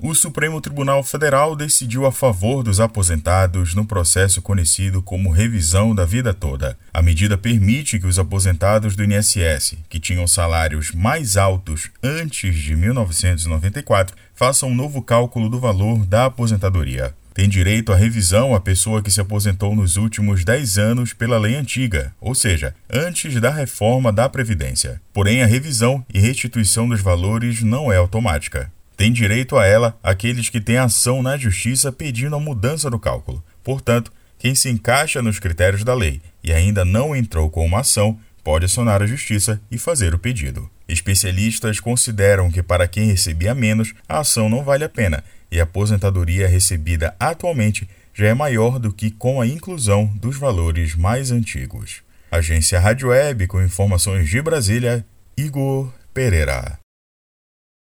O Supremo Tribunal Federal decidiu a favor dos aposentados no processo conhecido como revisão da vida toda. A medida permite que os aposentados do INSS, que tinham salários mais altos antes de 1994, façam um novo cálculo do valor da aposentadoria. Tem direito à revisão a pessoa que se aposentou nos últimos 10 anos pela lei antiga, ou seja, antes da reforma da Previdência. Porém, a revisão e restituição dos valores não é automática. Tem direito a ela aqueles que têm ação na justiça pedindo a mudança do cálculo. Portanto, quem se encaixa nos critérios da lei e ainda não entrou com uma ação pode acionar a justiça e fazer o pedido. Especialistas consideram que para quem recebia menos, a ação não vale a pena e a aposentadoria recebida atualmente já é maior do que com a inclusão dos valores mais antigos. Agência Rádio Web com informações de Brasília, Igor Pereira.